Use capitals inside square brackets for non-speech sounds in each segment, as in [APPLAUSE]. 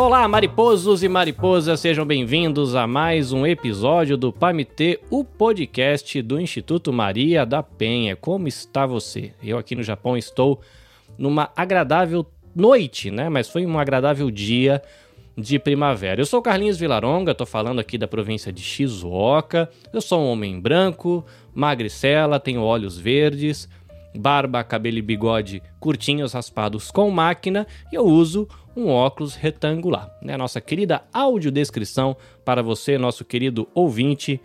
Olá, mariposos e mariposas, sejam bem-vindos a mais um episódio do Pamitê, o podcast do Instituto Maria da Penha. Como está você? Eu aqui no Japão estou numa agradável noite, né? Mas foi um agradável dia de primavera. Eu sou Carlinhos Vilaronga, tô falando aqui da província de Shizuoka. Eu sou um homem branco, magricela, tenho olhos verdes, barba, cabelo e bigode curtinhos raspados com máquina e eu uso um óculos retangular. Né? Nossa querida audiodescrição para você, nosso querido ouvinte,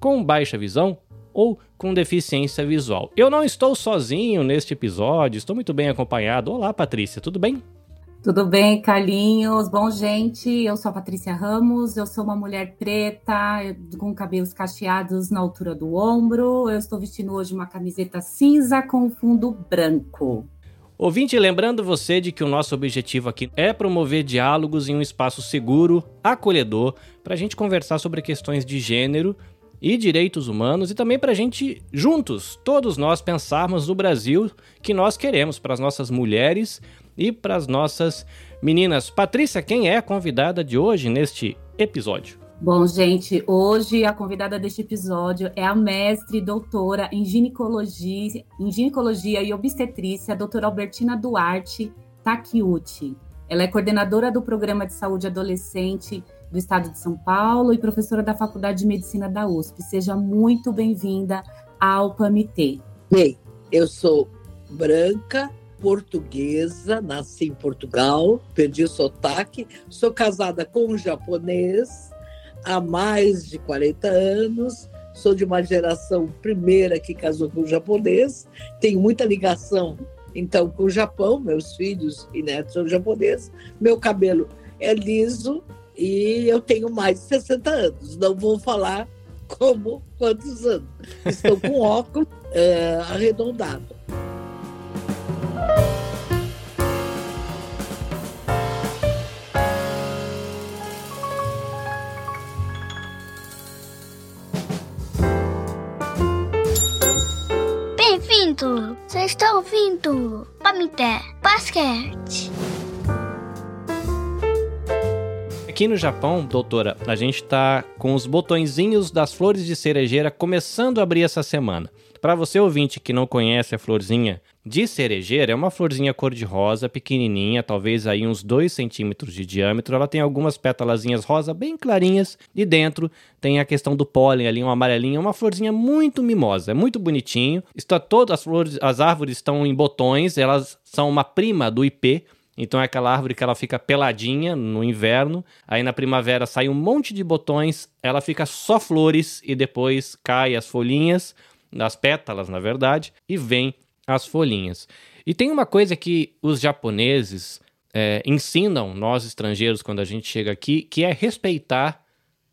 com baixa visão ou com deficiência visual. Eu não estou sozinho neste episódio, estou muito bem acompanhado. Olá, Patrícia, tudo bem? Tudo bem, Carlinhos? Bom, gente, eu sou a Patrícia Ramos, eu sou uma mulher preta, com cabelos cacheados na altura do ombro. Eu estou vestindo hoje uma camiseta cinza com fundo branco. Ouvinte, lembrando você de que o nosso objetivo aqui é promover diálogos em um espaço seguro, acolhedor, para a gente conversar sobre questões de gênero e direitos humanos e também para a gente, juntos, todos nós, pensarmos no Brasil que nós queremos para as nossas mulheres e para as nossas meninas. Patrícia, quem é a convidada de hoje neste episódio? Bom, gente, hoje a convidada deste episódio é a mestre doutora em ginecologia, em ginecologia e obstetrícia, a doutora Albertina Duarte Takiuchi. Ela é coordenadora do Programa de Saúde Adolescente do Estado de São Paulo e professora da Faculdade de Medicina da USP. Seja muito bem-vinda ao PAMITê. Bem, eu sou branca, portuguesa, nasci em Portugal, perdi o sotaque, sou casada com um japonês há mais de 40 anos, sou de uma geração primeira que casou com um japonês, tenho muita ligação então com o Japão, meus filhos e netos são japoneses, meu cabelo é liso e eu tenho mais de 60 anos, não vou falar como quantos anos, estou com óculos é, arredondado. Ouvindo? Você está ouvindo? Pamité Basquete. Aqui no Japão, doutora, a gente está com os botõezinhos das flores de cerejeira começando a abrir essa semana. Para você ouvinte que não conhece a florzinha de cerejeira, é uma florzinha cor-de-rosa, pequenininha, talvez aí uns 2 centímetros de diâmetro. Ela tem algumas pétalazinhas rosa bem clarinhas e dentro tem a questão do pólen ali, um amarelinho, uma florzinha muito mimosa, é muito bonitinho. Está todas as flores, as árvores estão em botões, elas são uma prima do ipê, então é aquela árvore que ela fica peladinha no inverno, aí na primavera sai um monte de botões, ela fica só flores e depois cai as folhinhas das pétalas, na verdade, e vem as folhinhas. E tem uma coisa que os japoneses é, ensinam nós estrangeiros quando a gente chega aqui, que é respeitar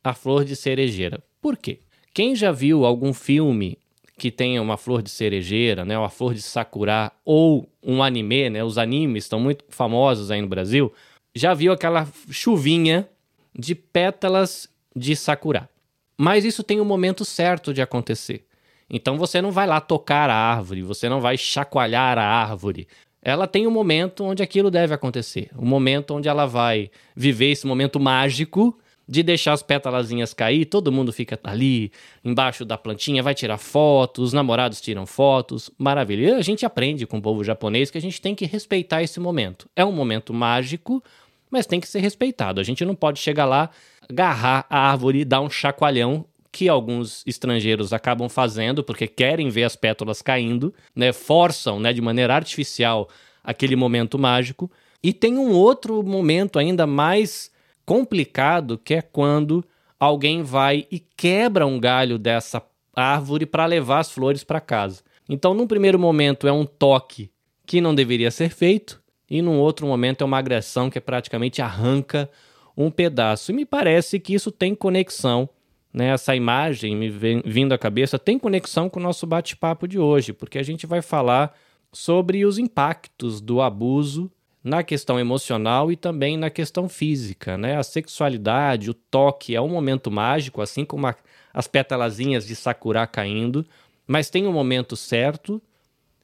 a flor de cerejeira. Por quê? Quem já viu algum filme que tenha uma flor de cerejeira, né, uma flor de sakura ou um anime, né, os animes estão muito famosos aí no Brasil, já viu aquela chuvinha de pétalas de sakura. Mas isso tem um momento certo de acontecer. Então você não vai lá tocar a árvore, você não vai chacoalhar a árvore. Ela tem um momento onde aquilo deve acontecer, um momento onde ela vai viver esse momento mágico de deixar as pétalazinhas cair, todo mundo fica ali embaixo da plantinha, vai tirar fotos, os namorados tiram fotos, maravilha. E a gente aprende com o povo japonês que a gente tem que respeitar esse momento. É um momento mágico, mas tem que ser respeitado. A gente não pode chegar lá, agarrar a árvore dar um chacoalhão que alguns estrangeiros acabam fazendo porque querem ver as pétalas caindo, né? Forçam, né, de maneira artificial aquele momento mágico. E tem um outro momento ainda mais complicado que é quando alguém vai e quebra um galho dessa árvore para levar as flores para casa. Então, num primeiro momento é um toque que não deveria ser feito, e num outro momento é uma agressão que praticamente arranca um pedaço. E me parece que isso tem conexão né, essa imagem me vem, vindo à cabeça tem conexão com o nosso bate-papo de hoje, porque a gente vai falar sobre os impactos do abuso na questão emocional e também na questão física, né? A sexualidade, o toque é um momento mágico, assim como a, as pétalazinhas de sakura caindo, mas tem um momento certo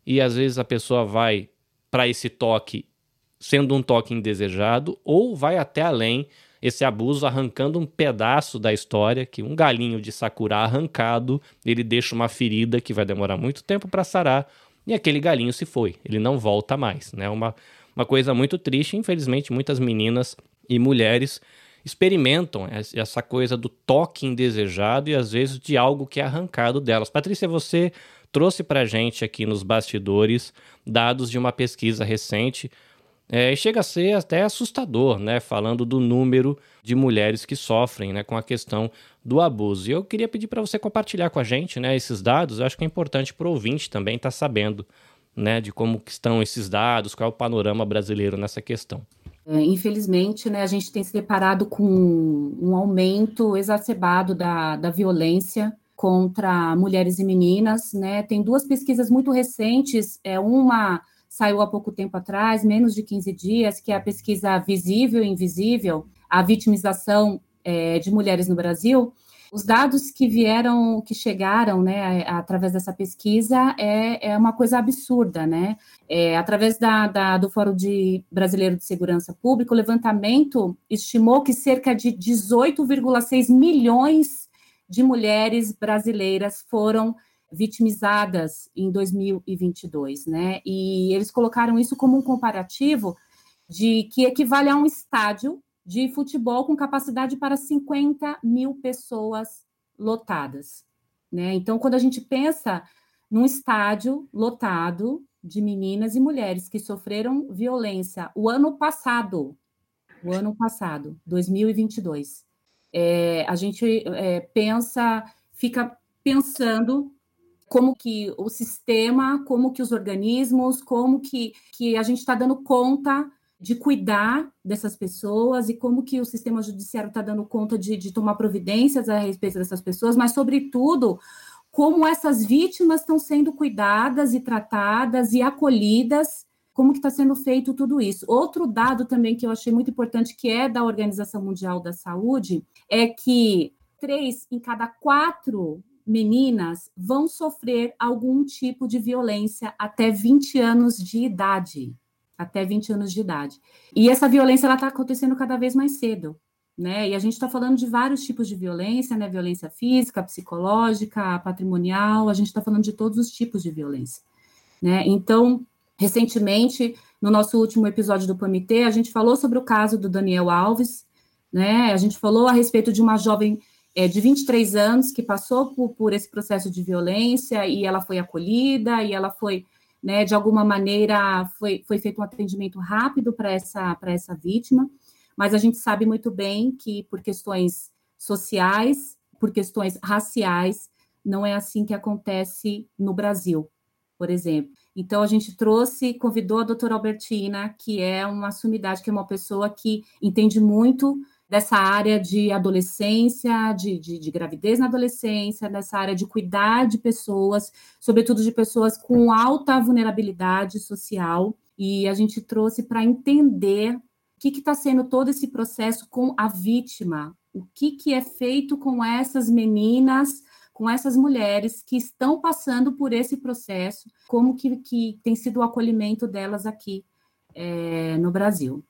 e às vezes a pessoa vai para esse toque sendo um toque indesejado, ou vai até além esse abuso arrancando um pedaço da história, que um galinho de sakura arrancado, ele deixa uma ferida que vai demorar muito tempo para sarar, e aquele galinho se foi, ele não volta mais, né? Uma, uma coisa muito triste, infelizmente muitas meninas e mulheres experimentam essa coisa do toque indesejado e às vezes de algo que é arrancado delas. Patrícia, você trouxe para gente aqui nos bastidores dados de uma pesquisa recente é, chega a ser até assustador, né? Falando do número de mulheres que sofrem né, com a questão do abuso. E eu queria pedir para você compartilhar com a gente né, esses dados. Eu acho que é importante para o ouvinte também estar tá sabendo né, de como estão esses dados, qual é o panorama brasileiro nessa questão. É, infelizmente, né, a gente tem se deparado com um aumento exacerbado da, da violência contra mulheres e meninas. Né? Tem duas pesquisas muito recentes, é uma saiu há pouco tempo atrás, menos de 15 dias, que é a pesquisa Visível e Invisível, a vitimização é, de mulheres no Brasil. Os dados que vieram, que chegaram, né, através dessa pesquisa, é, é uma coisa absurda, né? É, através da, da, do Fórum de Brasileiro de Segurança Pública, o levantamento estimou que cerca de 18,6 milhões de mulheres brasileiras foram vitimizadas em 2022, né? E eles colocaram isso como um comparativo de que equivale a um estádio de futebol com capacidade para 50 mil pessoas lotadas, né? Então, quando a gente pensa num estádio lotado de meninas e mulheres que sofreram violência o ano passado, o ano passado, 2022, é, a gente é, pensa, fica pensando como que o sistema, como que os organismos, como que, que a gente está dando conta de cuidar dessas pessoas e como que o sistema judiciário está dando conta de, de tomar providências a respeito dessas pessoas, mas, sobretudo, como essas vítimas estão sendo cuidadas e tratadas e acolhidas, como que está sendo feito tudo isso. Outro dado também que eu achei muito importante, que é da Organização Mundial da Saúde, é que três em cada quatro meninas vão sofrer algum tipo de violência até 20 anos de idade. Até 20 anos de idade. E essa violência está acontecendo cada vez mais cedo. Né? E a gente está falando de vários tipos de violência, né? Violência física, psicológica, patrimonial, a gente está falando de todos os tipos de violência. Né? Então, recentemente, no nosso último episódio do PMT, a gente falou sobre o caso do Daniel Alves, né? A gente falou a respeito de uma jovem é, de 23 anos que passou por, por esse processo de violência e ela foi acolhida e ela foi, né, de alguma maneira, foi, foi feito um atendimento rápido para essa, essa vítima, mas a gente sabe muito bem que por questões sociais, por questões raciais, não é assim que acontece no Brasil, por exemplo. Então, a gente trouxe, convidou a doutora Albertina, que é uma sumidade, que é uma pessoa que entende muito dessa área de adolescência, de, de, de, gravidez na adolescência, dessa área de cuidar de pessoas, sobretudo de pessoas com alta vulnerabilidade social. E a gente trouxe para entender o que está sendo todo esse processo com a vítima, o que, que é feito com essas meninas, com essas mulheres que estão passando por esse processo, como que, que tem sido o acolhimento delas aqui é, no Brasil.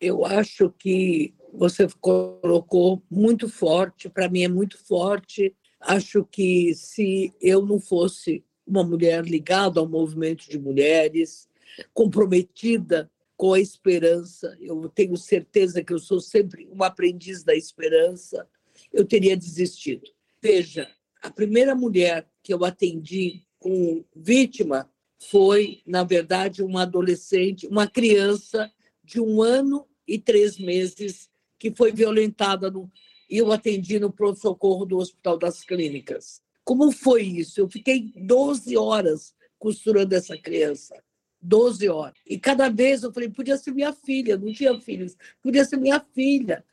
Eu acho que você colocou muito forte, para mim é muito forte. Acho que se eu não fosse uma mulher ligada ao movimento de mulheres, comprometida com a esperança, eu tenho certeza que eu sou sempre uma aprendiz da esperança, eu teria desistido. Veja, a primeira mulher que eu atendi com vítima foi, na verdade, uma adolescente, uma criança de um ano e três meses que foi violentada no, e eu atendi no pronto-socorro do Hospital das Clínicas. Como foi isso? Eu fiquei 12 horas costurando essa criança. 12 horas. E cada vez eu falei, podia ser minha filha, não tinha filhos, podia ser minha filha.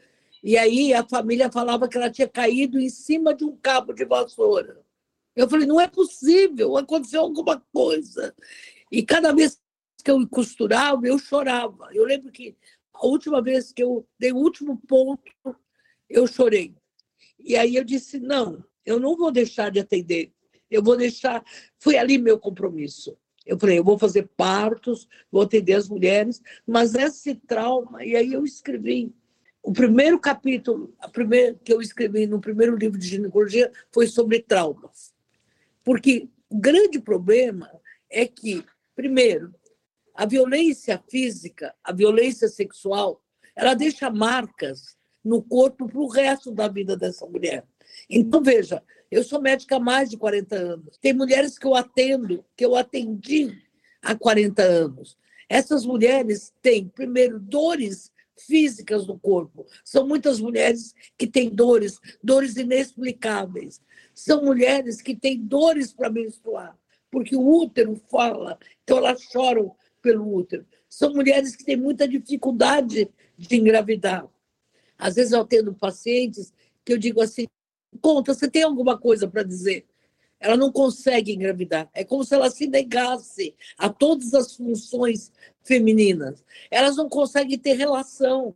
E aí a família falava que ela tinha caído em cima de um cabo de vassoura. Eu falei, não é possível, aconteceu alguma coisa. E cada vez que eu costurava, eu chorava. Eu lembro que a última vez que eu dei o último ponto, eu chorei. E aí eu disse: não, eu não vou deixar de atender. Eu vou deixar. Foi ali meu compromisso. Eu falei, eu vou fazer partos, vou atender as mulheres, mas esse trauma, e aí eu escrevi. O primeiro capítulo, a primeira, que eu escrevi no primeiro livro de ginecologia foi sobre traumas. Porque o grande problema é que, primeiro, a violência física, a violência sexual, ela deixa marcas no corpo para o resto da vida dessa mulher. Então, veja, eu sou médica há mais de 40 anos. Tem mulheres que eu atendo, que eu atendi há 40 anos. Essas mulheres têm, primeiro, dores físicas no corpo. São muitas mulheres que têm dores, dores inexplicáveis. São mulheres que têm dores para menstruar, porque o útero fala, então elas choram pelo útero. São mulheres que têm muita dificuldade de engravidar. Às vezes eu atendo pacientes que eu digo assim: conta, você tem alguma coisa para dizer? Ela não consegue engravidar. É como se ela se negasse a todas as funções femininas. Elas não conseguem ter relação.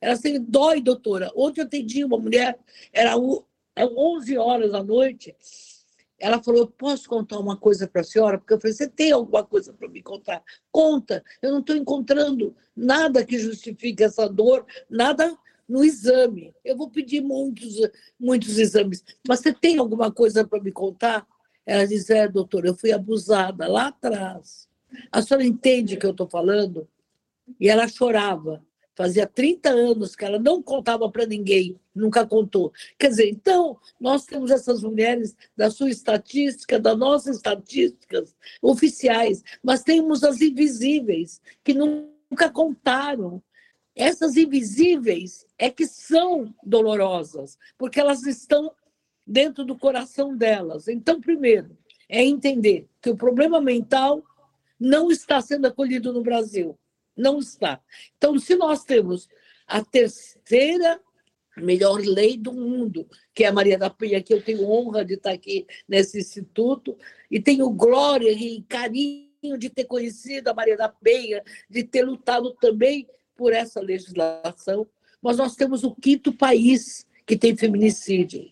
Elas têm dói, doutora. Ontem eu atendi uma mulher, era 11 horas da noite. Ela falou: Posso contar uma coisa para a senhora? Porque eu falei: Você tem alguma coisa para me contar? Conta. Eu não estou encontrando nada que justifique essa dor, nada no exame. Eu vou pedir muitos, muitos exames, mas você tem alguma coisa para me contar? Ela diz: É, doutora, eu fui abusada lá atrás. A senhora entende o que eu estou falando? E ela chorava. Fazia 30 anos que ela não contava para ninguém, nunca contou. Quer dizer, então, nós temos essas mulheres da sua estatística, das nossas estatísticas oficiais, mas temos as invisíveis, que nunca contaram, essas invisíveis é que são dolorosas, porque elas estão dentro do coração delas. Então, primeiro, é entender que o problema mental não está sendo acolhido no Brasil. Não está. Então, se nós temos a terceira melhor lei do mundo, que é a Maria da Penha, que eu tenho honra de estar aqui nesse instituto, e tenho glória e carinho de ter conhecido a Maria da Penha, de ter lutado também por essa legislação, mas nós temos o quinto país que tem feminicídio.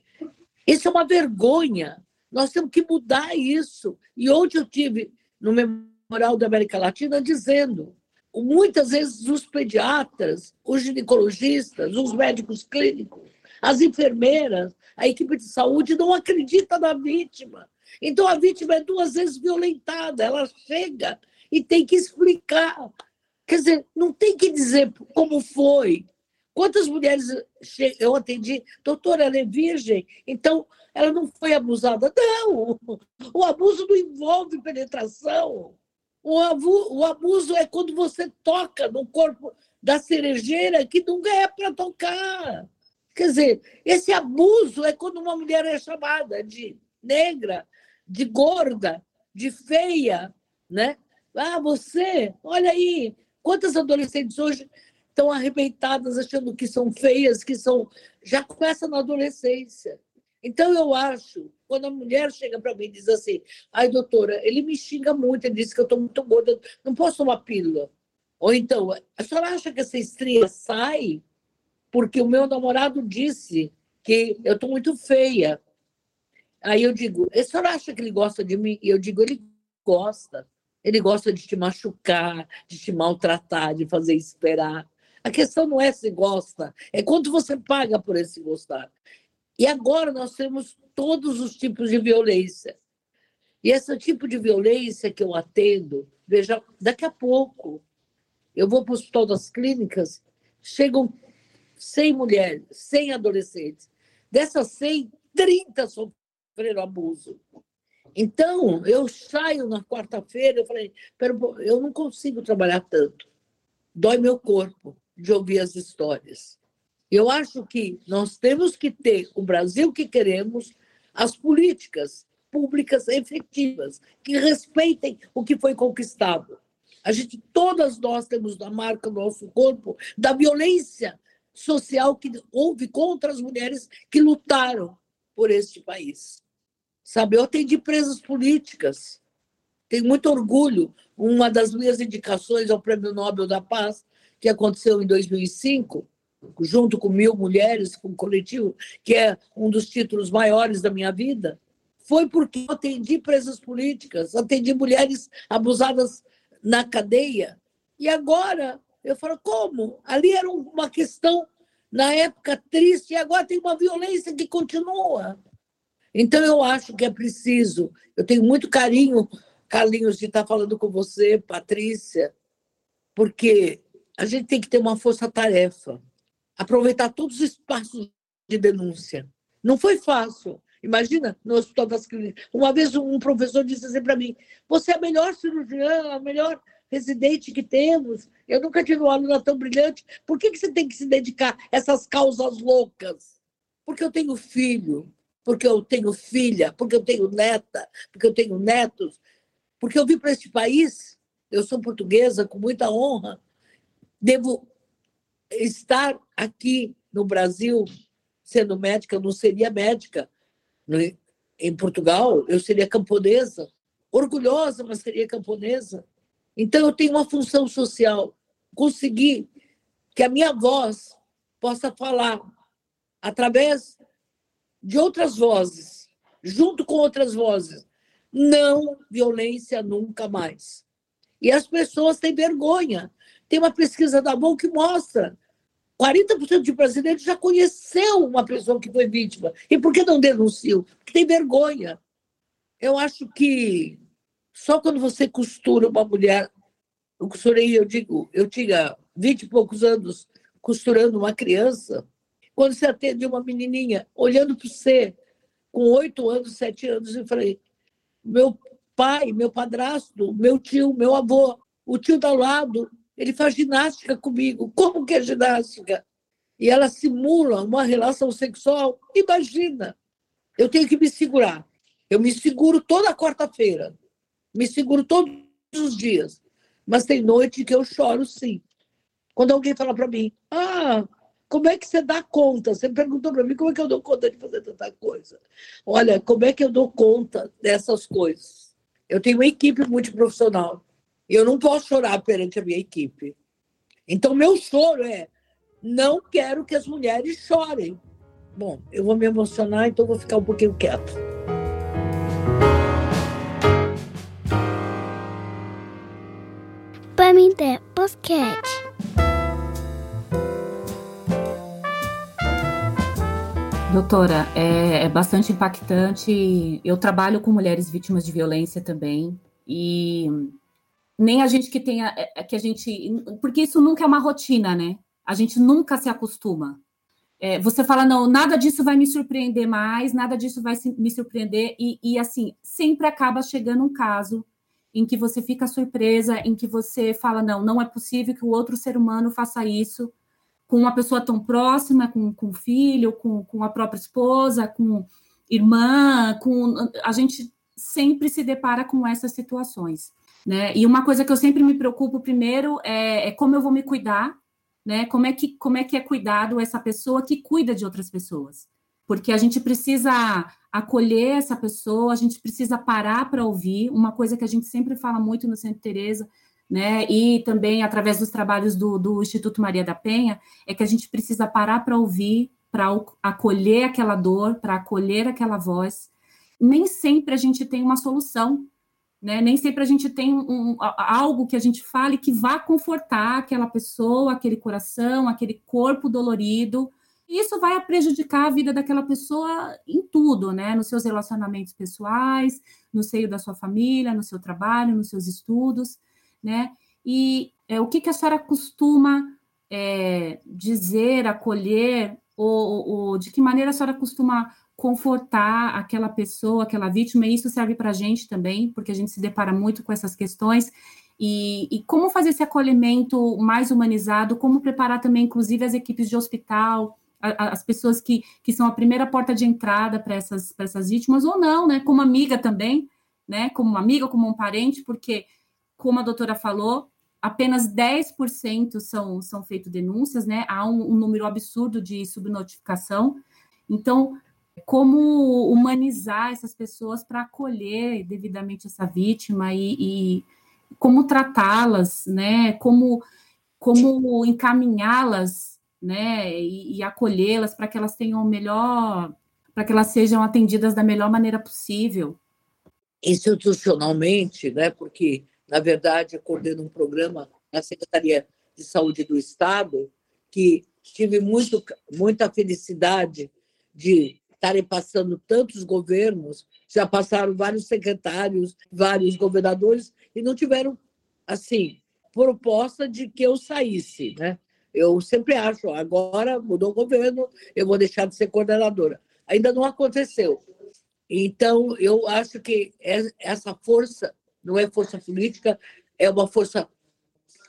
Isso é uma vergonha. Nós temos que mudar isso. E ontem eu tive no Memorial da América Latina dizendo muitas vezes os pediatras, os ginecologistas, os médicos clínicos, as enfermeiras, a equipe de saúde não acredita na vítima. Então a vítima é duas vezes violentada, ela chega e tem que explicar Quer dizer, não tem que dizer como foi. Quantas mulheres eu atendi, doutora, ela é virgem, então ela não foi abusada. Não! O abuso não envolve penetração. O, abu, o abuso é quando você toca no corpo da cerejeira que nunca é para tocar. Quer dizer, esse abuso é quando uma mulher é chamada de negra, de gorda, de feia, né? Ah, você, olha aí, Quantas adolescentes hoje estão arrebentadas achando que são feias, que são. Já começa na adolescência. Então, eu acho, quando a mulher chega para mim e diz assim: ai, doutora, ele me xinga muito, ele disse que eu estou muito gorda, não posso tomar pílula. Ou então, a senhora acha que essa estria sai porque o meu namorado disse que eu estou muito feia? Aí eu digo: a senhora acha que ele gosta de mim? E eu digo: ele gosta. Ele gosta de te machucar, de te maltratar, de fazer esperar. A questão não é se gosta, é quanto você paga por esse gostar. E agora nós temos todos os tipos de violência. E esse tipo de violência que eu atendo, veja, daqui a pouco eu vou para o hospital das clínicas, chegam 100 mulheres, 100 adolescentes. Dessas 100, 30 sofreram abuso. Então, eu saio na quarta-feira, eu falei, eu não consigo trabalhar tanto. Dói meu corpo de ouvir as histórias. Eu acho que nós temos que ter o Brasil que queremos, as políticas públicas efetivas, que respeitem o que foi conquistado. A gente, todas nós temos na marca do nosso corpo da violência social que houve contra as mulheres que lutaram por este país. Sabe, eu atendi presas políticas. Tenho muito orgulho. Uma das minhas indicações ao Prêmio Nobel da Paz, que aconteceu em 2005, junto com mil mulheres, com um coletivo, que é um dos títulos maiores da minha vida, foi porque eu atendi presas políticas, atendi mulheres abusadas na cadeia. E agora eu falo, como? Ali era uma questão, na época, triste, e agora tem uma violência que continua. Então, eu acho que é preciso. Eu tenho muito carinho, Carlinhos, de estar falando com você, Patrícia, porque a gente tem que ter uma força-tarefa, aproveitar todos os espaços de denúncia. Não foi fácil. Imagina, no Hospital das Clínicas. Uma vez um professor disse assim para mim: Você é a melhor cirurgiã, a melhor residente que temos. Eu nunca tive uma aluna tão brilhante. Por que, que você tem que se dedicar a essas causas loucas? Porque eu tenho filho, porque eu tenho filha, porque eu tenho neta, porque eu tenho netos, porque eu vim para este país, eu sou portuguesa com muita honra, devo estar aqui no Brasil sendo médica, eu não seria médica. Em Portugal, eu seria camponesa, orgulhosa, mas seria camponesa. Então, eu tenho uma função social, conseguir que a minha voz possa falar através de outras vozes, junto com outras vozes. Não violência nunca mais. E as pessoas têm vergonha. Tem uma pesquisa da Bom que mostra 40% de brasileiros já conheceu uma pessoa que foi vítima. E por que não denunciam? Porque tem vergonha. Eu acho que só quando você costura uma mulher, eu costurei, eu digo, eu tinha vinte e poucos anos costurando uma criança, quando você atende uma menininha olhando para você, com oito anos, sete anos, eu falei, meu pai, meu padrasto, meu tio, meu avô, o tio do lado, ele faz ginástica comigo. Como que é ginástica? E ela simula uma relação sexual. Imagina! Eu tenho que me segurar. Eu me seguro toda quarta-feira. Me seguro todos os dias. Mas tem noite que eu choro, sim. Quando alguém fala para mim, ah, como é que você dá conta? Você perguntou para mim como é que eu dou conta de fazer tanta coisa. Olha, como é que eu dou conta dessas coisas? Eu tenho uma equipe multiprofissional. E eu não posso chorar perante a minha equipe. Então, meu choro é: não quero que as mulheres chorem. Bom, eu vou me emocionar, então vou ficar um pouquinho quieto. Pamité Podcast. Doutora, é, é, bastante impactante. Eu trabalho com mulheres vítimas de violência também e nem a gente que tenha é, que a gente porque isso nunca é uma rotina, né? A gente nunca se acostuma. É, você fala, não, nada disso vai me surpreender mais, nada disso vai me surpreender, e, e assim, sempre acaba chegando um caso em que você fica surpresa, em que você fala, não, não é possível que o outro ser humano faça isso com uma pessoa tão próxima, com, com filho, com, com a própria esposa, com irmã, com a gente sempre se depara com essas situações, né? E uma coisa que eu sempre me preocupo primeiro é, é como eu vou me cuidar, né? Como é que como é que é cuidado essa pessoa que cuida de outras pessoas? Porque a gente precisa acolher essa pessoa, a gente precisa parar para ouvir. Uma coisa que a gente sempre fala muito no Centro Teresa, né? E também através dos trabalhos do, do Instituto Maria da Penha, é que a gente precisa parar para ouvir, para acolher aquela dor, para acolher aquela voz. Nem sempre a gente tem uma solução né? Nem sempre a gente tem um, algo que a gente fale que vá confortar aquela pessoa, aquele coração, aquele corpo dolorido. Isso vai prejudicar a vida daquela pessoa em tudo, né? Nos seus relacionamentos pessoais, no seio da sua família, no seu trabalho, nos seus estudos, né? E é, o que, que a senhora costuma é, dizer, acolher, ou, ou de que maneira a senhora costuma confortar aquela pessoa, aquela vítima, e isso serve para a gente também, porque a gente se depara muito com essas questões. E, e, como fazer esse acolhimento mais humanizado, como preparar também, inclusive, as equipes de hospital, a, as pessoas que, que são a primeira porta de entrada para essas, essas vítimas, ou não, né? Como amiga também, né? Como uma amiga, como um parente, porque, como a doutora falou, apenas 10% são, são feitas denúncias, né? Há um, um número absurdo de subnotificação. Então, como humanizar essas pessoas para acolher devidamente essa vítima e, e como tratá-las, né? Como, como encaminhá-las, né? E, e acolhê-las para que elas tenham o melhor para que elas sejam atendidas da melhor maneira possível? Institucionalmente, né, porque, na verdade, eu coordeno um programa na Secretaria de Saúde do Estado, que tive muito, muita felicidade de estarem passando tantos governos, já passaram vários secretários, vários governadores, e não tiveram, assim, proposta de que eu saísse, né? Eu sempre acho, agora mudou o governo, eu vou deixar de ser coordenadora. Ainda não aconteceu. Então, eu acho que essa força não é força política, é uma força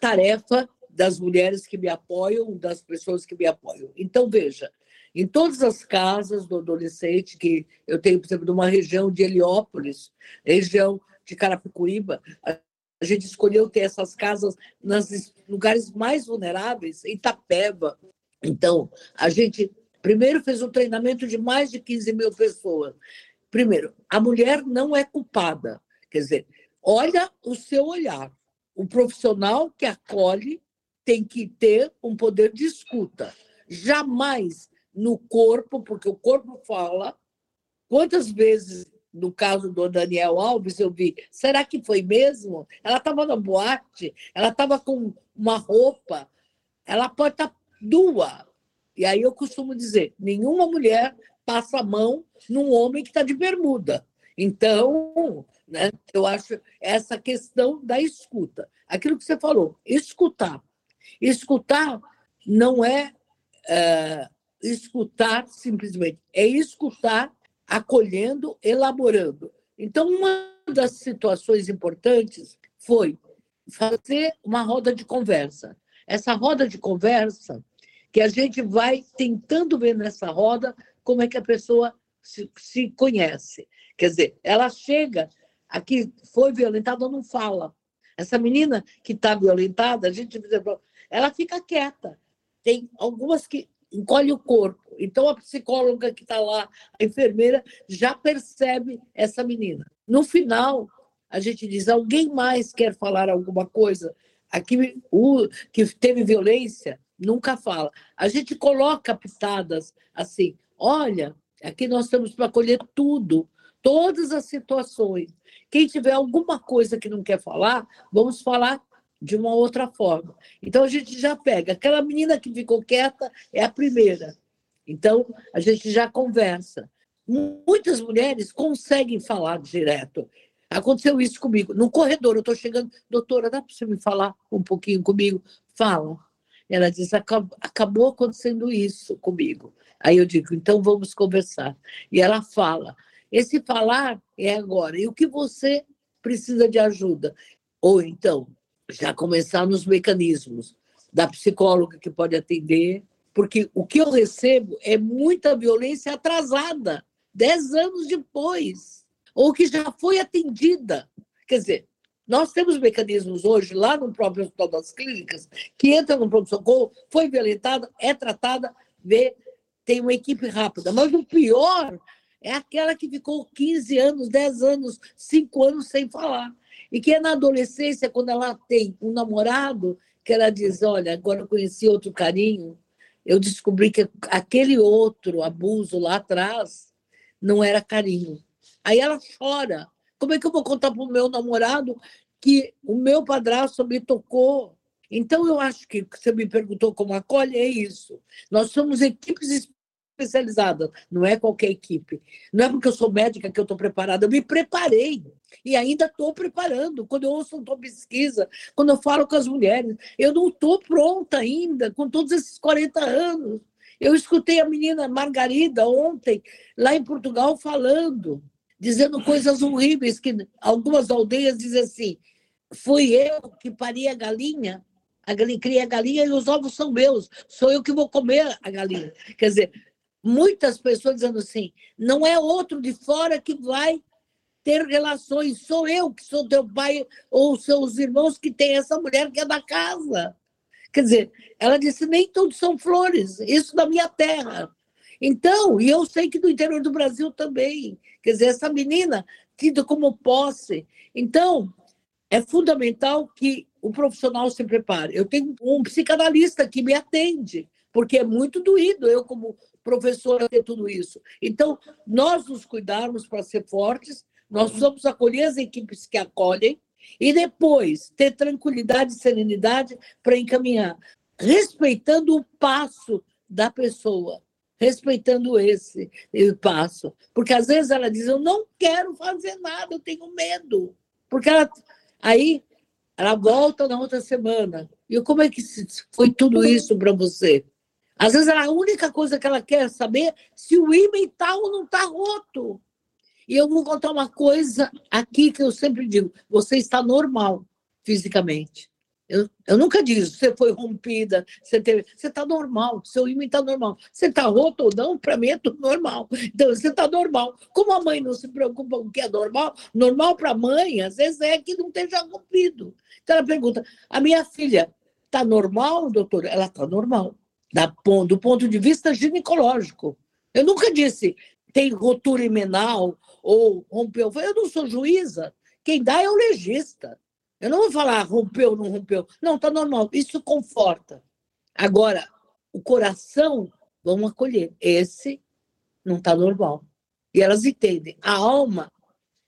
tarefa das mulheres que me apoiam, das pessoas que me apoiam. Então, veja, em todas as casas do adolescente, que eu tenho, por exemplo, numa região de Heliópolis, região de Carapicuíba, a gente escolheu ter essas casas nos lugares mais vulneráveis, em Itapeba. Então, a gente primeiro fez um treinamento de mais de 15 mil pessoas. Primeiro, a mulher não é culpada. Quer dizer, olha o seu olhar. O profissional que acolhe tem que ter um poder de escuta. Jamais no corpo, porque o corpo fala. Quantas vezes, no caso do Daniel Alves, eu vi, será que foi mesmo? Ela estava na boate, ela estava com uma roupa, ela pode estar tá. E aí eu costumo dizer: nenhuma mulher passa a mão num homem que está de bermuda. Então, né, eu acho essa questão da escuta. Aquilo que você falou, escutar. Escutar não é, é escutar simplesmente, é escutar acolhendo, elaborando. Então, uma das situações importantes foi fazer uma roda de conversa. Essa roda de conversa, que a gente vai tentando ver nessa roda como é que a pessoa se, se conhece. Quer dizer, ela chega, aqui foi violentada, não fala. Essa menina que está violentada, a gente ela fica quieta. Tem algumas que encolhe o corpo. Então, a psicóloga que está lá, a enfermeira, já percebe essa menina. No final, a gente diz: alguém mais quer falar alguma coisa? Aqui, o que teve violência nunca fala. A gente coloca pitadas assim: olha, aqui nós estamos para acolher tudo, todas as situações. Quem tiver alguma coisa que não quer falar, vamos falar de uma outra forma. Então a gente já pega. Aquela menina que ficou quieta é a primeira. Então a gente já conversa. Muitas mulheres conseguem falar direto. Aconteceu isso comigo. No corredor, eu estou chegando, doutora, dá para você me falar um pouquinho comigo? Fala. Ela diz: acabou acontecendo isso comigo. Aí eu digo: então vamos conversar. E ela fala. Esse falar é agora. E o que você precisa de ajuda? Ou então, já começar nos mecanismos da psicóloga que pode atender, porque o que eu recebo é muita violência atrasada, dez anos depois, ou que já foi atendida. Quer dizer, nós temos mecanismos hoje, lá no próprio Hospital das Clínicas, que entra no pronto-socorro, foi violentada, é tratada, vê, tem uma equipe rápida. Mas o pior é aquela que ficou 15 anos, 10 anos, 5 anos sem falar. E que é na adolescência, quando ela tem um namorado, que ela diz: Olha, agora eu conheci outro carinho, eu descobri que aquele outro abuso lá atrás não era carinho. Aí ela chora. Como é que eu vou contar para o meu namorado que o meu padrasto me tocou? Então, eu acho que você me perguntou como acolhe, é isso. Nós somos equipes especializada, não é qualquer equipe. Não é porque eu sou médica que eu estou preparada, eu me preparei e ainda estou preparando. Quando eu ouço uma pesquisa, quando eu falo com as mulheres, eu não estou pronta ainda, com todos esses 40 anos. Eu escutei a menina Margarida ontem, lá em Portugal, falando, dizendo coisas horríveis, que algumas aldeias dizem assim, fui eu que pari a galinha, a galinha cria a galinha e os ovos são meus, sou eu que vou comer a galinha. Quer dizer, muitas pessoas dizendo assim: não é outro de fora que vai ter relações, sou eu que sou teu pai ou seus irmãos que tem essa mulher que é da casa. Quer dizer, ela disse: nem todos são flores, isso da minha terra. Então, e eu sei que do interior do Brasil também. Quer dizer, essa menina tida como posse. Então, é fundamental que o profissional se prepare. Eu tenho um psicanalista que me atende, porque é muito doído eu, como professora ter tudo isso. Então, nós nos cuidarmos para ser fortes, nós precisamos acolher as equipes que acolhem e depois ter tranquilidade e serenidade para encaminhar, respeitando o passo da pessoa, respeitando esse passo. Porque às vezes ela diz: Eu não quero fazer nada, eu tenho medo. Porque ela, aí ela volta na outra semana. E como é que foi tudo isso para você? Às vezes a única coisa que ela quer saber se o ímã está ou não está roto. E eu vou contar uma coisa aqui que eu sempre digo: você está normal fisicamente. Eu, eu nunca disse, você foi rompida, você teve. Você está normal, seu ímã está normal. Você está roto ou não, para mim é tudo normal. Então, você está normal. Como a mãe não se preocupa com o que é normal, normal para a mãe, às vezes é que não esteja rompido. Então ela pergunta: a minha filha está normal, doutor? Ela está normal. Da, do ponto de vista ginecológico. Eu nunca disse tem rotura imenal ou rompeu. Eu não sou juíza. Quem dá é o legista. Eu não vou falar rompeu, não rompeu. Não, está normal. Isso conforta. Agora, o coração, vamos acolher. Esse não está normal. E elas entendem. A alma,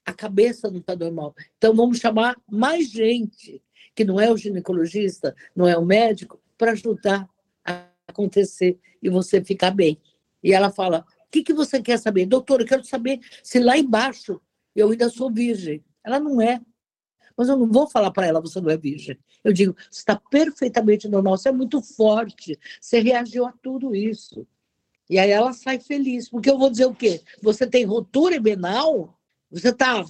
a cabeça não está normal. Então, vamos chamar mais gente, que não é o ginecologista, não é o médico, para ajudar acontecer e você ficar bem. E ela fala: o que, que você quer saber? Doutor, eu quero saber se lá embaixo eu ainda sou virgem. Ela não é. Mas eu não vou falar para ela, você não é virgem. Eu digo, você está perfeitamente normal, você é muito forte, você reagiu a tudo isso. E aí ela sai feliz, porque eu vou dizer o quê? Você tem rotura emenal? Você está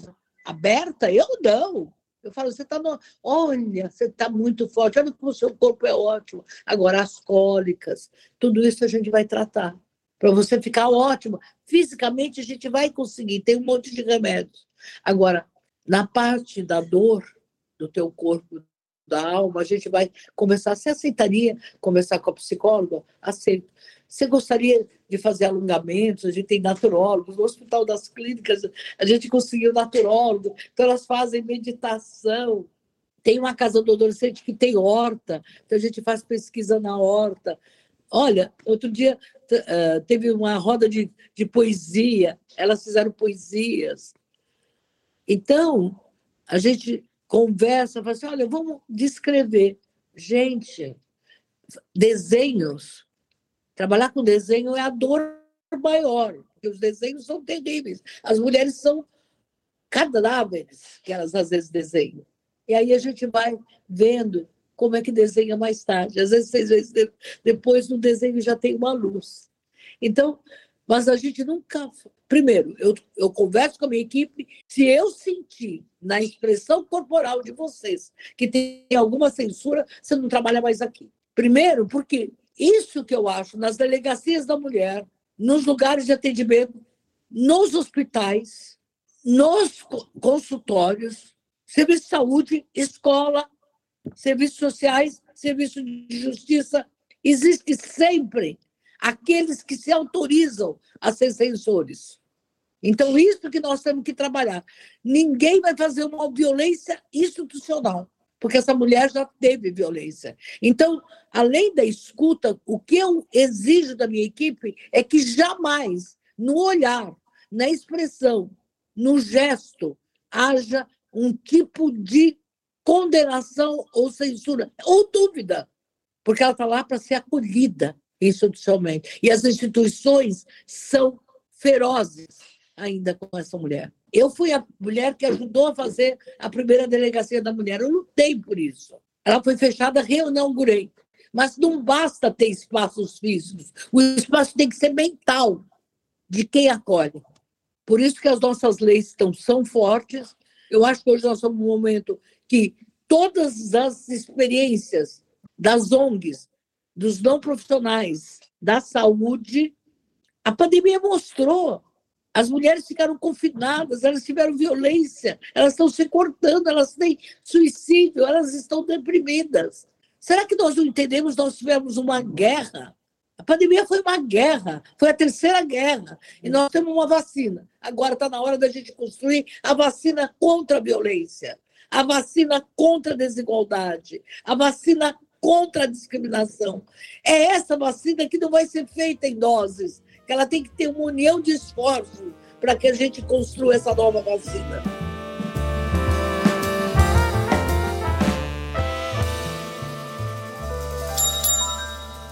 aberta? Eu não. Eu falo, você está no... olha, você está muito forte, olha como o seu corpo é ótimo. Agora, as cólicas, tudo isso a gente vai tratar. Para você ficar ótimo. Fisicamente a gente vai conseguir, tem um monte de remédios. Agora, na parte da dor do teu corpo, da alma, a gente vai conversar. Você aceitaria conversar com a psicóloga? Aceito. Você gostaria de fazer alongamentos? A gente tem naturólogos. No Hospital das Clínicas, a gente conseguiu naturólogo. Então, elas fazem meditação. Tem uma casa do adolescente que tem horta. Então, a gente faz pesquisa na horta. Olha, outro dia uh, teve uma roda de, de poesia. Elas fizeram poesias. Então, a gente conversa, fala assim, olha, vamos descrever. Gente, desenhos, trabalhar com desenho é a dor maior, porque os desenhos são terríveis. As mulheres são cadáveres que elas às vezes desenham. E aí a gente vai vendo como é que desenha mais tarde. Às vezes, seis vezes depois, no desenho já tem uma luz. Então, mas a gente nunca. Primeiro, eu, eu converso com a minha equipe. Se eu sentir na expressão corporal de vocês que tem alguma censura, você não trabalha mais aqui. Primeiro, porque isso que eu acho nas delegacias da mulher, nos lugares de atendimento, nos hospitais, nos consultórios, serviço de saúde, escola, serviços sociais, serviço de justiça, existe sempre aqueles que se autorizam a ser censores. Então, isso que nós temos que trabalhar. Ninguém vai fazer uma violência institucional, porque essa mulher já teve violência. Então, além da escuta, o que eu exijo da minha equipe é que jamais, no olhar, na expressão, no gesto, haja um tipo de condenação ou censura, ou dúvida, porque ela está lá para ser acolhida institucionalmente. E as instituições são ferozes ainda com essa mulher. Eu fui a mulher que ajudou a fazer a primeira delegacia da mulher. Eu lutei por isso. Ela foi fechada, reinaugurei. Mas não basta ter espaços físicos. O espaço tem que ser mental de quem acolhe. Por isso que as nossas leis estão, são fortes. Eu acho que hoje nós estamos num momento que todas as experiências das ONGs dos não profissionais da saúde, a pandemia mostrou. As mulheres ficaram confinadas, elas tiveram violência, elas estão se cortando, elas têm suicídio, elas estão deprimidas. Será que nós não entendemos? Nós tivemos uma guerra. A pandemia foi uma guerra, foi a terceira guerra. E nós temos uma vacina. Agora está na hora da gente construir a vacina contra a violência, a vacina contra a desigualdade, a vacina contra a discriminação. É essa vacina que não vai ser feita em doses, ela tem que ter uma união de esforços para que a gente construa essa nova vacina.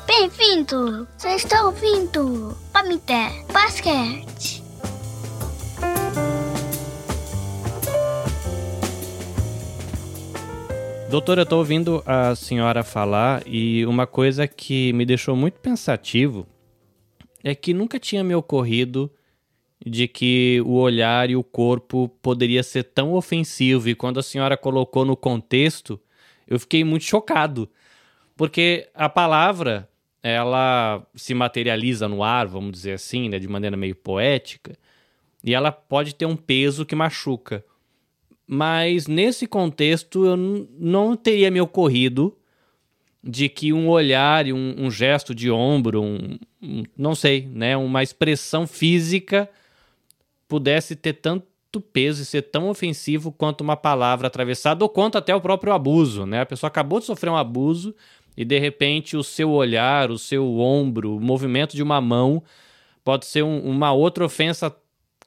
Bem-vindo! Você está ouvindo Pamité Basquete. Doutora, eu estou ouvindo a senhora falar e uma coisa que me deixou muito pensativo é que nunca tinha me ocorrido de que o olhar e o corpo poderia ser tão ofensivo e quando a senhora colocou no contexto, eu fiquei muito chocado, porque a palavra ela se materializa no ar, vamos dizer assim, né, de maneira meio poética, e ela pode ter um peso que machuca. Mas nesse contexto eu não teria me ocorrido de que um olhar e um, um gesto de ombro, um, um, não sei, né, uma expressão física pudesse ter tanto peso e ser tão ofensivo quanto uma palavra atravessada ou quanto até o próprio abuso, né? A pessoa acabou de sofrer um abuso e de repente o seu olhar, o seu ombro, o movimento de uma mão pode ser um, uma outra ofensa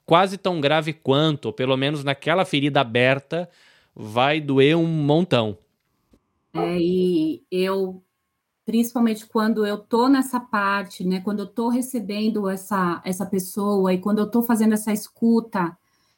quase tão grave quanto, ou pelo menos naquela ferida aberta, vai doer um montão. É, e eu, principalmente quando eu tô nessa parte, né, quando eu tô recebendo essa, essa pessoa e quando eu tô fazendo essa escuta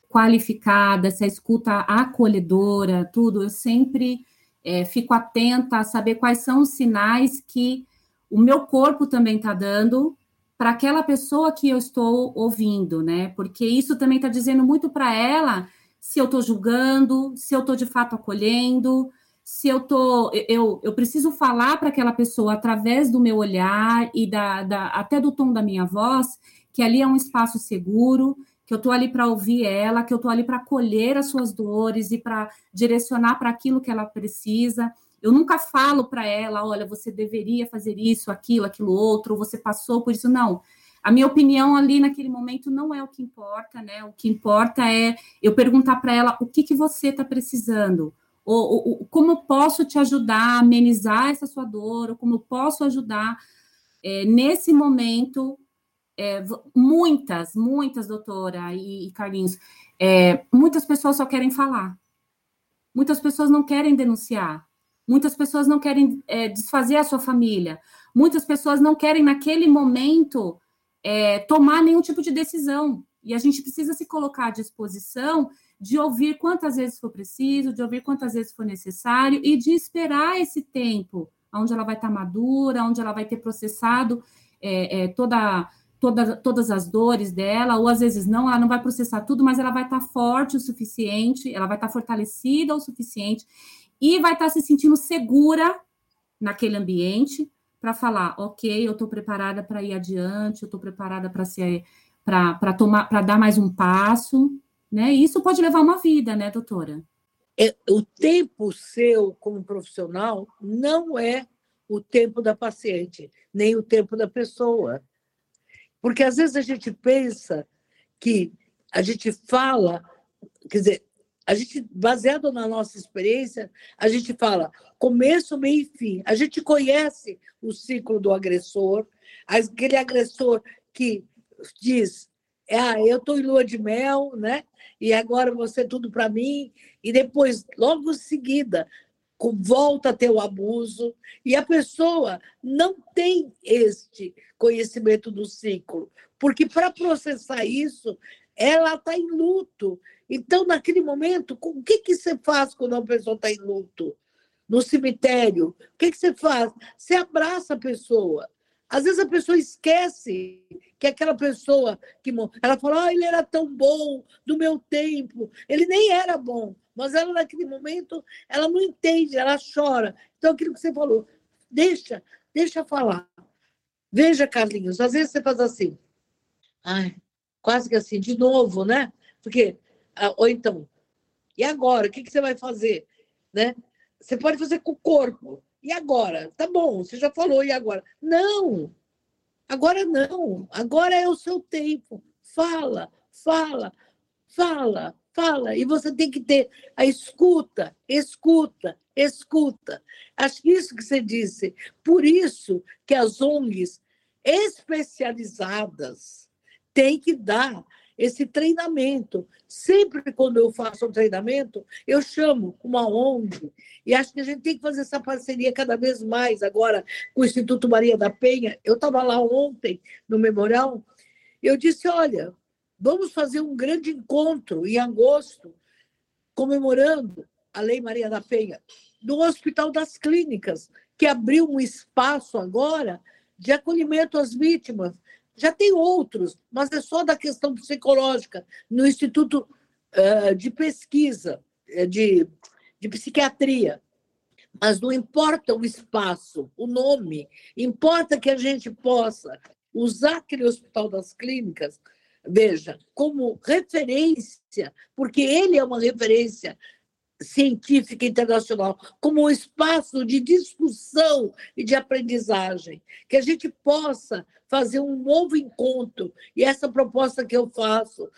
qualificada, essa escuta acolhedora, tudo, eu sempre é, fico atenta a saber quais são os sinais que o meu corpo também está dando para aquela pessoa que eu estou ouvindo, né? Porque isso também está dizendo muito para ela se eu estou julgando, se eu estou de fato acolhendo, se eu tô, eu, eu preciso falar para aquela pessoa através do meu olhar e da, da, até do tom da minha voz, que ali é um espaço seguro, que eu estou ali para ouvir ela, que eu estou ali para acolher as suas dores e para direcionar para aquilo que ela precisa. Eu nunca falo para ela, olha, você deveria fazer isso, aquilo, aquilo outro, ou você passou por isso. Não. A minha opinião ali naquele momento não é o que importa, né? O que importa é eu perguntar para ela o que, que você está precisando, ou, ou, como posso te ajudar a amenizar essa sua dor, ou como posso ajudar é, nesse momento é, muitas, muitas, doutora e, e Carlinhos, é, muitas pessoas só querem falar. Muitas pessoas não querem denunciar. Muitas pessoas não querem é, desfazer a sua família. Muitas pessoas não querem, naquele momento, é, tomar nenhum tipo de decisão. E a gente precisa se colocar à disposição de ouvir quantas vezes for preciso, de ouvir quantas vezes for necessário e de esperar esse tempo, onde ela vai estar madura, onde ela vai ter processado é, é, toda toda, todas as dores dela, ou às vezes não, ela não vai processar tudo, mas ela vai estar forte o suficiente, ela vai estar fortalecida o suficiente e vai estar se sentindo segura naquele ambiente para falar, ok, eu estou preparada para ir adiante, eu estou preparada para ser para tomar, para dar mais um passo, né? E isso pode levar uma vida, né, doutora? É, o tempo seu como profissional não é o tempo da paciente, nem o tempo da pessoa. Porque às vezes a gente pensa que a gente fala, quer dizer, a gente, baseado na nossa experiência, a gente fala começo, meio e fim. A gente conhece o ciclo do agressor, aquele agressor que diz: ah, eu estou em lua de mel, né? E agora você é tudo para mim. E depois, logo em seguida, volta a ter o abuso, e a pessoa não tem este conhecimento do ciclo, porque para processar isso, ela está em luto. Então, naquele momento, o que, que você faz quando uma pessoa está em luto? No cemitério, o que, que você faz? Você abraça a pessoa. Às vezes a pessoa esquece que aquela pessoa que ela fala, ah, ele era tão bom do meu tempo. Ele nem era bom, mas ela naquele momento ela não entende, ela chora. Então aquilo que você falou, deixa, deixa falar. Veja, Carlinhos, às vezes você faz assim, ai, quase que assim, de novo, né? Porque ah, ou então, e agora? O que, que você vai fazer, né? Você pode fazer com o corpo. E agora? Tá bom, você já falou, e agora? Não! Agora não. Agora é o seu tempo. Fala, fala, fala, fala. E você tem que ter a escuta, escuta, escuta. Acho que isso que você disse. Por isso que as ONGs especializadas têm que dar esse treinamento. Sempre quando eu faço um treinamento, eu chamo uma ONG, e acho que a gente tem que fazer essa parceria cada vez mais agora com o Instituto Maria da Penha. Eu estava lá ontem, no Memorial, eu disse: olha, vamos fazer um grande encontro em agosto, comemorando a Lei Maria da Penha, no Hospital das Clínicas, que abriu um espaço agora de acolhimento às vítimas já tem outros, mas é só da questão psicológica. No Instituto uh, de Pesquisa eh, de, de Psiquiatria. Mas não importa o espaço, o nome, importa que a gente possa usar aquele Hospital das Clínicas, veja, como referência, porque ele é uma referência científica internacional, como um espaço de discussão e de aprendizagem, que a gente possa fazer um novo encontro. E essa proposta que eu faço,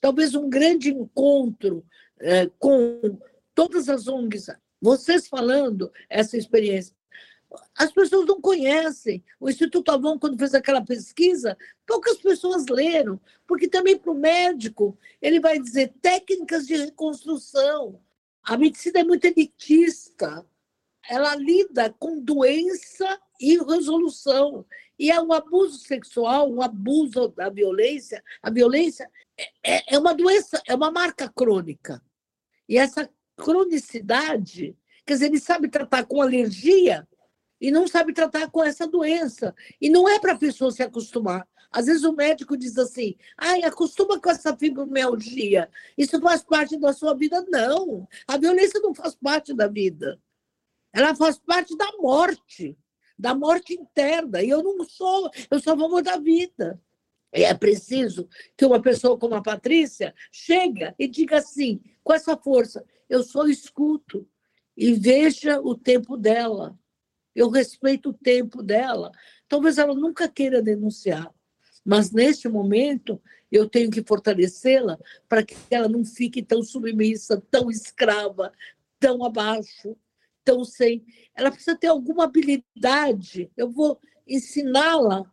talvez um grande encontro é, com todas as ONGs, vocês falando essa experiência. As pessoas não conhecem. O Instituto Avon, quando fez aquela pesquisa, poucas pessoas leram, porque também para o médico, ele vai dizer técnicas de reconstrução, a medicina é muito elitista. Ela lida com doença e resolução. E é um abuso sexual, um abuso da violência. A violência é, é uma doença, é uma marca crônica. E essa cronicidade, quer dizer, ele sabe tratar com alergia e não sabe tratar com essa doença. E não é para a pessoa se acostumar. Às vezes o médico diz assim: ai, acostuma com essa fibromialgia, isso faz parte da sua vida. Não, a violência não faz parte da vida. Ela faz parte da morte, da morte interna. E eu não sou, eu sou a favor da vida. E é preciso que uma pessoa como a Patrícia chegue e diga assim, com essa força, eu só escuto e veja o tempo dela. Eu respeito o tempo dela. Talvez ela nunca queira denunciar, mas neste momento eu tenho que fortalecê-la para que ela não fique tão submissa, tão escrava, tão abaixo, tão sem. Ela precisa ter alguma habilidade. Eu vou ensiná-la,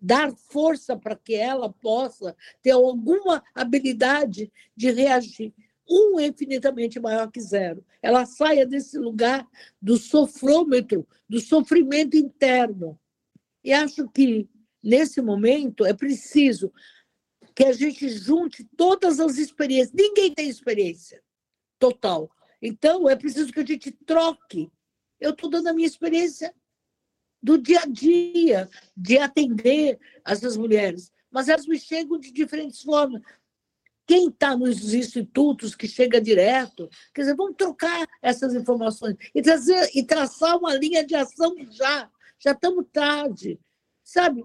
dar força para que ela possa ter alguma habilidade de reagir. Um é infinitamente maior que zero. Ela saia desse lugar do sofrômetro, do sofrimento interno. E acho que nesse momento, é preciso que a gente junte todas as experiências. Ninguém tem experiência total. Então, é preciso que a gente troque. Eu estou dando a minha experiência do dia a dia, de atender essas mulheres, mas elas me chegam de diferentes formas. Quem está nos institutos que chega direto, quer dizer, vamos trocar essas informações e, trazer, e traçar uma linha de ação já. Já estamos tarde. Sabe,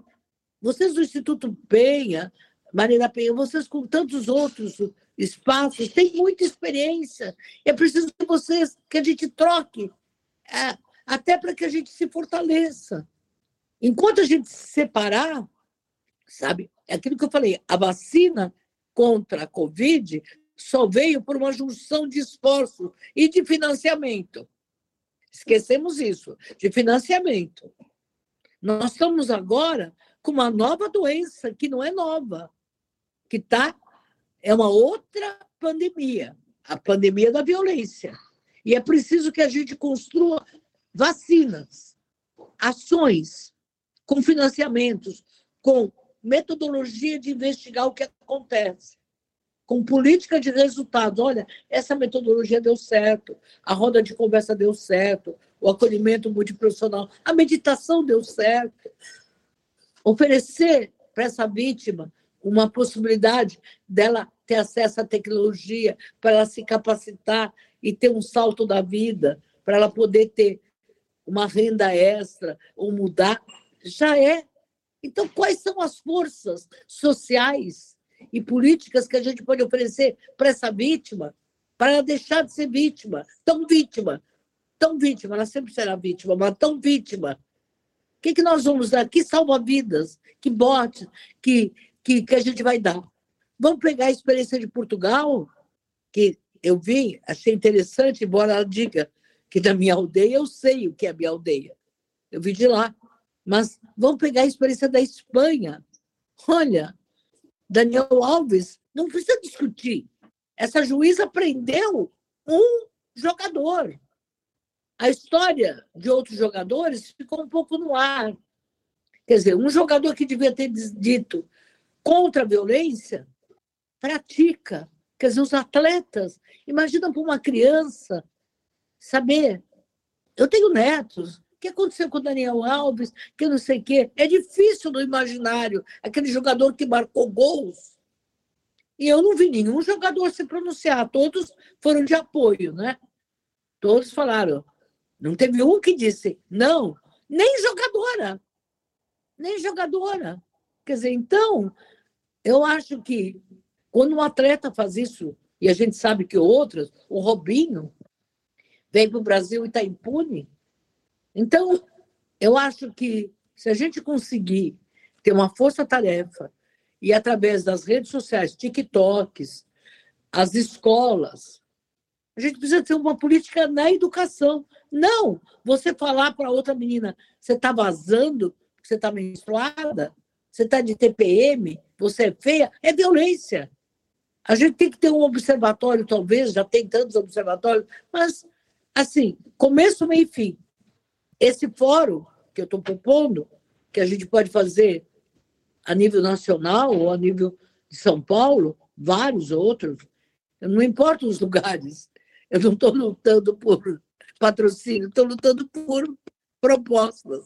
vocês do Instituto Penha, Marina Penha, vocês com tantos outros espaços, têm muita experiência. É preciso que vocês, que a gente troque, é, até para que a gente se fortaleça. Enquanto a gente se separar, sabe, é aquilo que eu falei, a vacina contra a Covid só veio por uma junção de esforço e de financiamento. Esquecemos isso, de financiamento. Nós estamos agora com uma nova doença que não é nova, que tá é uma outra pandemia, a pandemia da violência. E é preciso que a gente construa vacinas, ações com financiamentos, com metodologia de investigar o que acontece, com política de resultados. Olha, essa metodologia deu certo, a roda de conversa deu certo, o acolhimento multiprofissional, a meditação deu certo oferecer para essa vítima uma possibilidade dela ter acesso à tecnologia, para ela se capacitar e ter um salto da vida, para ela poder ter uma renda extra ou mudar, já é. Então, quais são as forças sociais e políticas que a gente pode oferecer para essa vítima, para ela deixar de ser vítima, tão vítima, tão vítima, ela sempre será vítima, mas tão vítima, o que, que nós vamos dar? Que salva-vidas, que bote que, que, que a gente vai dar? Vamos pegar a experiência de Portugal, que eu vi, achei interessante, embora ela diga que na minha aldeia eu sei o que é a minha aldeia. Eu vim de lá. Mas vamos pegar a experiência da Espanha. Olha, Daniel Alves, não precisa discutir. Essa juíza prendeu um jogador. A história de outros jogadores ficou um pouco no ar. Quer dizer, um jogador que devia ter dito contra a violência pratica. Quer dizer, os atletas, imagina para uma criança saber. Eu tenho netos. O que aconteceu com o Daniel Alves? Que não sei o quê. É difícil no imaginário aquele jogador que marcou gols. E eu não vi nenhum jogador se pronunciar. Todos foram de apoio, né? Todos falaram. Não teve um que disse não, nem jogadora. Nem jogadora. Quer dizer, então, eu acho que quando um atleta faz isso, e a gente sabe que outras, o Robinho, vem para o Brasil e está impune. Então, eu acho que se a gente conseguir ter uma força-tarefa e através das redes sociais, TikToks, as escolas, a gente precisa ter uma política na educação. Não você falar para outra menina, você está vazando, você está menstruada, você está de TPM, você é feia, é violência. A gente tem que ter um observatório, talvez, já tem tantos observatórios, mas, assim, começo, meio e fim. Esse fórum que eu estou propondo, que a gente pode fazer a nível nacional ou a nível de São Paulo, vários outros, não importa os [LAUGHS] lugares, eu não estou lutando por patrocínio, estou lutando por propostas.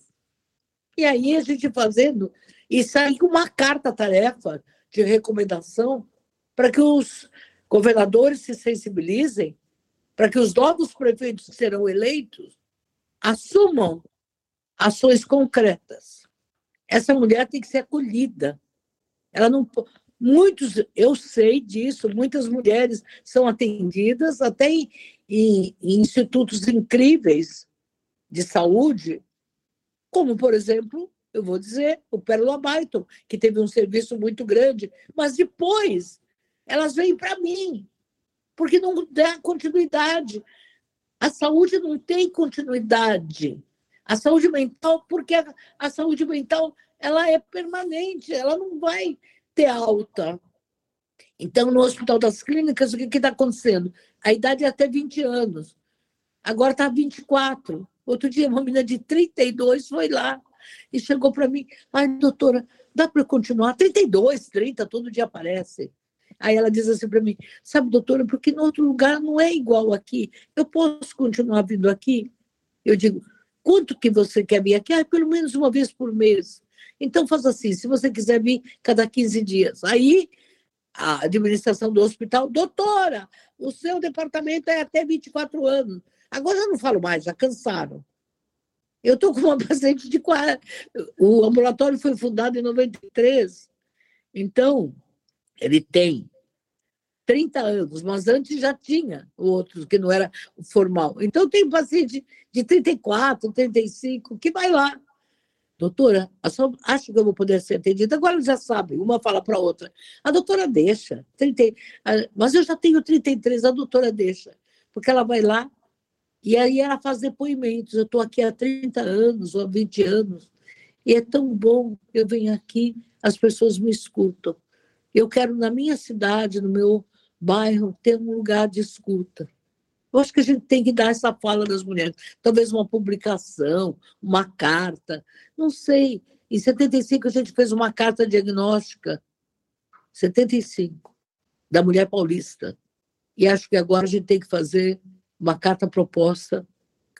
E aí a gente fazendo, e sair com uma carta-tarefa de recomendação para que os governadores se sensibilizem, para que os novos prefeitos que serão eleitos assumam ações concretas. Essa mulher tem que ser acolhida. Ela não muitos, eu sei disso, muitas mulheres são atendidas até em, em, institutos incríveis de saúde, como por exemplo, eu vou dizer, o Pérola Baiton, que teve um serviço muito grande, mas depois elas vêm para mim, porque não dá continuidade. A saúde não tem continuidade. A saúde mental, porque a, a saúde mental ela é permanente, ela não vai ter alta. Então, no Hospital das Clínicas, o que está acontecendo? A idade é até 20 anos. Agora está 24. Outro dia, uma menina de 32 foi lá e chegou para mim. Ai, doutora, dá para continuar? 32, 30, todo dia aparece. Aí ela diz assim para mim: sabe, doutora, porque no outro lugar não é igual aqui. Eu posso continuar vindo aqui? Eu digo: quanto que você quer vir aqui? Ah, pelo menos uma vez por mês. Então, faz assim: se você quiser vir cada 15 dias. Aí a administração do hospital, doutora, o seu departamento é até 24 anos. Agora já não falo mais, já cansaram. Eu estou com uma [LAUGHS] paciente de 40. O ambulatório foi fundado em 93. Então, ele tem 30 anos, mas antes já tinha outros que não era formal. Então, tem paciente de 34, 35, que vai lá. Doutora, acho que eu vou poder ser atendida. Agora já sabe, uma fala para a outra. A doutora deixa. 30, mas eu já tenho 33, a doutora deixa. Porque ela vai lá e aí ela faz depoimentos. Eu estou aqui há 30 anos ou há 20 anos. E é tão bom, eu venho aqui, as pessoas me escutam. Eu quero, na minha cidade, no meu bairro, ter um lugar de escuta. Eu acho que a gente tem que dar essa fala das mulheres. Talvez uma publicação, uma carta, não sei. Em 75 a gente fez uma carta diagnóstica, 75, da mulher paulista. E acho que agora a gente tem que fazer uma carta proposta,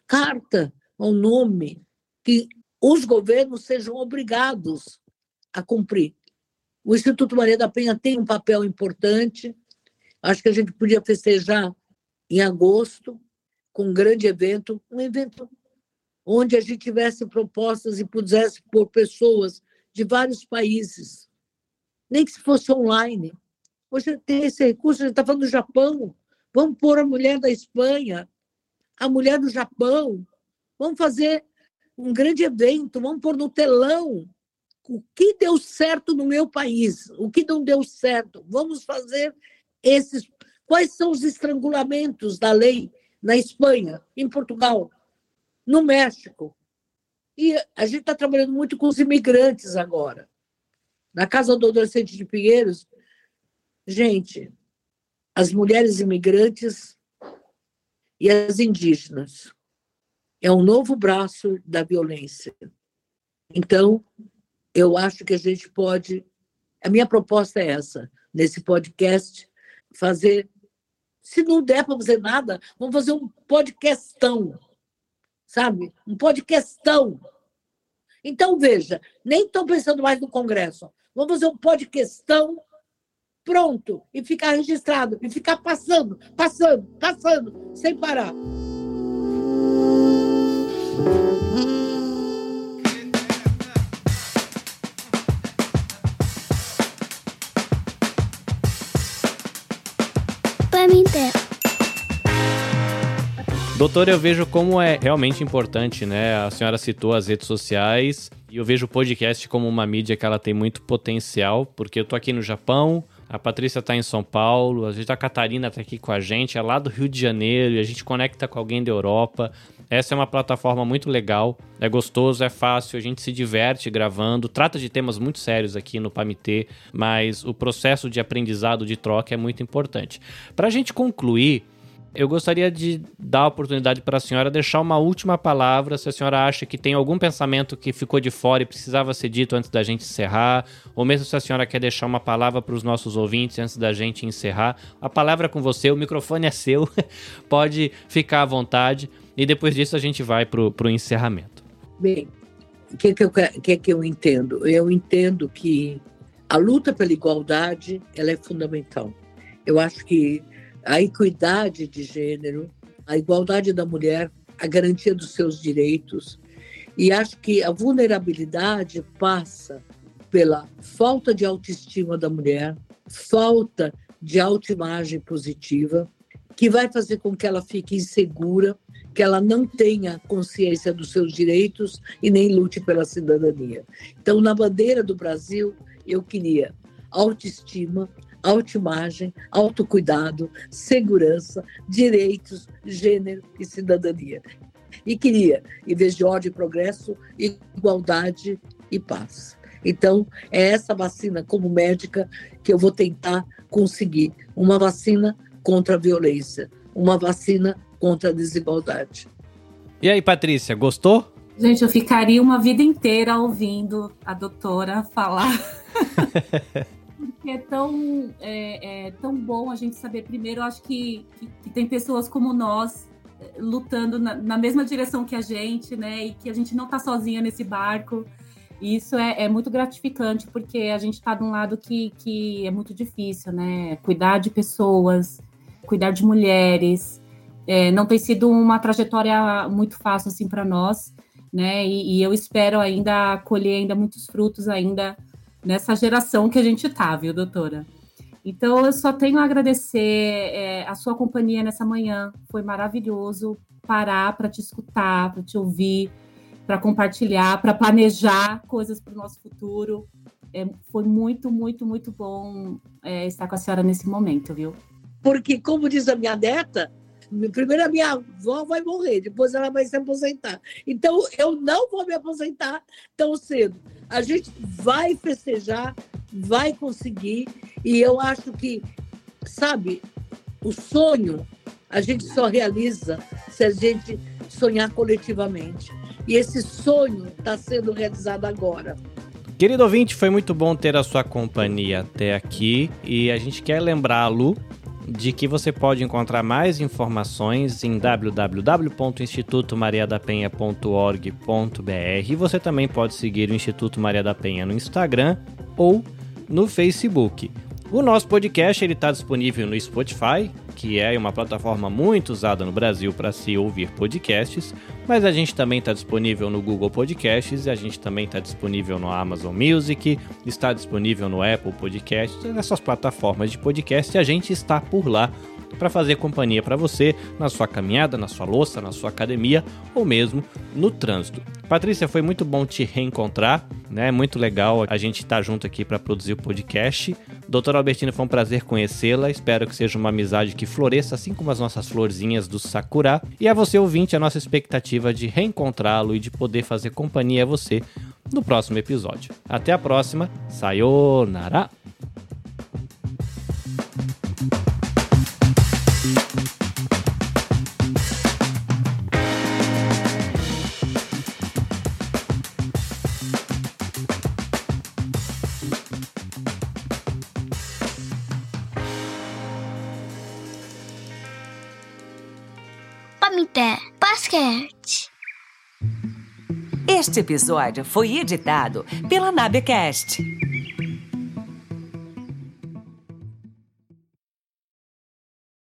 carta, um nome, que os governos sejam obrigados a cumprir. O Instituto Maria da Penha tem um papel importante. Acho que a gente podia festejar em agosto, com um grande evento, um evento onde a gente tivesse propostas e pudesse pôr pessoas de vários países, nem que se fosse online. Hoje tem esse recurso, a gente está falando do Japão, vamos pôr a mulher da Espanha, a mulher do Japão, vamos fazer um grande evento, vamos pôr no telão o que deu certo no meu país, o que não deu certo. Vamos fazer esses. Quais são os estrangulamentos da lei na Espanha, em Portugal, no México? E a gente está trabalhando muito com os imigrantes agora. Na Casa do Adolescente de Pinheiros, gente, as mulheres imigrantes e as indígenas. É um novo braço da violência. Então, eu acho que a gente pode. A minha proposta é essa, nesse podcast, fazer. Se não der para fazer nada, vamos fazer um podcastão, sabe? Um podcastão. Então, veja, nem estou pensando mais no Congresso. Vamos fazer um podcastão pronto e ficar registrado e ficar passando, passando, passando, sem parar. Doutor, eu vejo como é realmente importante, né? A senhora citou as redes sociais e eu vejo o podcast como uma mídia que ela tem muito potencial, porque eu tô aqui no Japão, a Patrícia tá em São Paulo, a gente a Catarina tá aqui com a gente, é lá do Rio de Janeiro, e a gente conecta com alguém da Europa. Essa é uma plataforma muito legal, é gostoso, é fácil, a gente se diverte gravando, trata de temas muito sérios aqui no PAMITê, mas o processo de aprendizado, de troca é muito importante. Para a gente concluir, eu gostaria de dar a oportunidade para a senhora deixar uma última palavra, se a senhora acha que tem algum pensamento que ficou de fora e precisava ser dito antes da gente encerrar, ou mesmo se a senhora quer deixar uma palavra para os nossos ouvintes antes da gente encerrar. A palavra é com você, o microfone é seu, [LAUGHS] pode ficar à vontade, e depois disso a gente vai para o encerramento. Bem, o que, que, que, que eu entendo? Eu entendo que a luta pela igualdade ela é fundamental. Eu acho que a equidade de gênero, a igualdade da mulher, a garantia dos seus direitos. E acho que a vulnerabilidade passa pela falta de autoestima da mulher, falta de autoimagem positiva, que vai fazer com que ela fique insegura, que ela não tenha consciência dos seus direitos e nem lute pela cidadania. Então, na bandeira do Brasil, eu queria autoestima, autoimagem, autocuidado, segurança, direitos, gênero e cidadania. E queria, em vez de ódio e progresso, igualdade e paz. Então, é essa vacina, como médica, que eu vou tentar conseguir. Uma vacina contra a violência, uma vacina contra a desigualdade. E aí, Patrícia, gostou? Gente, eu ficaria uma vida inteira ouvindo a doutora falar. [LAUGHS] porque é tão, é, é, tão bom a gente saber. Primeiro, eu acho que, que, que tem pessoas como nós é, lutando na, na, mesma direção que a gente, né? E que a gente não está sozinha nesse barco. E isso é, é, muito gratificante, porque a gente está de um lado que, que é muito difícil, né? Cuidar de pessoas, cuidar de mulheres. É, não tem sido uma trajetória muito fácil assim para nós, né? E, e eu espero ainda colher ainda muitos frutos ainda nessa geração que a gente tá, viu, doutora? Então, eu só tenho a agradecer é, a sua companhia nessa manhã. Foi maravilhoso parar para te escutar, para te ouvir, para compartilhar, para planejar coisas para o nosso futuro. É, foi muito, muito, muito bom é, estar com a senhora nesse momento, viu? Porque, como diz a minha neta, primeiro a minha avó vai morrer, depois ela vai se aposentar. Então, eu não vou me aposentar tão cedo. A gente vai festejar, vai conseguir, e eu acho que, sabe, o sonho a gente só realiza se a gente sonhar coletivamente. E esse sonho está sendo realizado agora. Querido ouvinte, foi muito bom ter a sua companhia até aqui e a gente quer lembrá-lo de que você pode encontrar mais informações em www.institutomariadapenha.org.br. Você também pode seguir o Instituto Maria da Penha no Instagram ou no Facebook. O nosso podcast ele está disponível no Spotify, que é uma plataforma muito usada no Brasil para se ouvir podcasts, mas a gente também está disponível no Google Podcasts, a gente também está disponível no Amazon Music, está disponível no Apple Podcasts, nessas plataformas de podcast, a gente está por lá para fazer companhia para você na sua caminhada, na sua louça, na sua academia ou mesmo no trânsito. Patrícia, foi muito bom te reencontrar, né? Muito legal a gente estar tá junto aqui para produzir o podcast. Doutora Albertina, foi um prazer conhecê-la. Espero que seja uma amizade que floresça, assim como as nossas florzinhas do Sakura. E a você, ouvinte, a nossa expectativa de reencontrá-lo e de poder fazer companhia a você no próximo episódio. Até a próxima. Sayonara! Basquete. Este episódio foi editado pela Nabecast.